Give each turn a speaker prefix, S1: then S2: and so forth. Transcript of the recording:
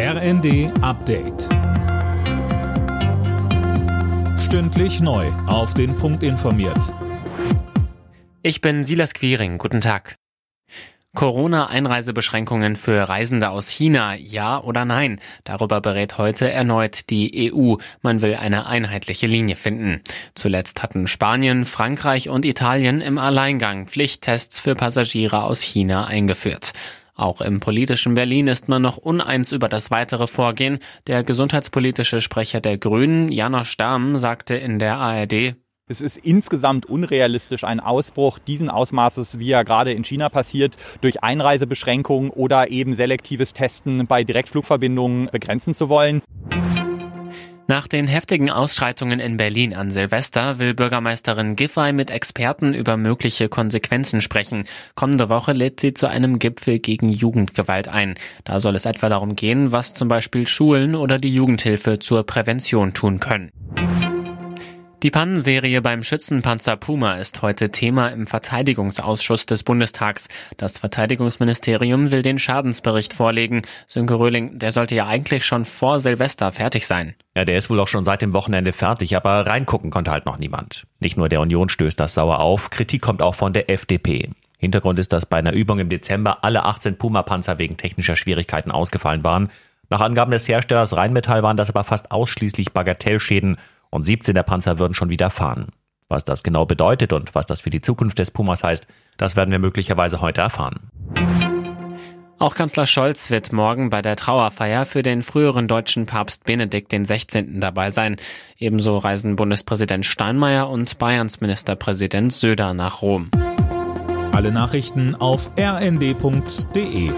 S1: RND Update. Stündlich neu. Auf den Punkt informiert.
S2: Ich bin Silas Quiring. Guten Tag. Corona-Einreisebeschränkungen für Reisende aus China, ja oder nein? Darüber berät heute erneut die EU. Man will eine einheitliche Linie finden. Zuletzt hatten Spanien, Frankreich und Italien im Alleingang Pflichttests für Passagiere aus China eingeführt. Auch im politischen Berlin ist man noch uneins über das weitere Vorgehen. Der gesundheitspolitische Sprecher der Grünen, Janosch Dahm, sagte in der ARD,
S3: es ist insgesamt unrealistisch, einen Ausbruch diesen Ausmaßes, wie er gerade in China passiert, durch Einreisebeschränkungen oder eben selektives Testen bei Direktflugverbindungen begrenzen zu wollen.
S2: Nach den heftigen Ausschreitungen in Berlin an Silvester will Bürgermeisterin Giffey mit Experten über mögliche Konsequenzen sprechen. Kommende Woche lädt sie zu einem Gipfel gegen Jugendgewalt ein. Da soll es etwa darum gehen, was zum Beispiel Schulen oder die Jugendhilfe zur Prävention tun können. Die Pannenserie beim Schützenpanzer Puma ist heute Thema im Verteidigungsausschuss des Bundestags. Das Verteidigungsministerium will den Schadensbericht vorlegen. Sönke Röhling, der sollte ja eigentlich schon vor Silvester fertig sein.
S4: Ja, der ist wohl auch schon seit dem Wochenende fertig, aber reingucken konnte halt noch niemand. Nicht nur der Union stößt das sauer auf, Kritik kommt auch von der FDP. Hintergrund ist, dass bei einer Übung im Dezember alle 18 Puma-Panzer wegen technischer Schwierigkeiten ausgefallen waren. Nach Angaben des Herstellers Rheinmetall waren das aber fast ausschließlich Bagatellschäden und 17 der Panzer würden schon wieder fahren. Was das genau bedeutet und was das für die Zukunft des Pumas heißt, das werden wir möglicherweise heute erfahren.
S2: Auch Kanzler Scholz wird morgen bei der Trauerfeier für den früheren deutschen Papst Benedikt XVI. dabei sein. Ebenso reisen Bundespräsident Steinmeier und Bayerns Ministerpräsident Söder nach Rom.
S1: Alle Nachrichten auf rnd.de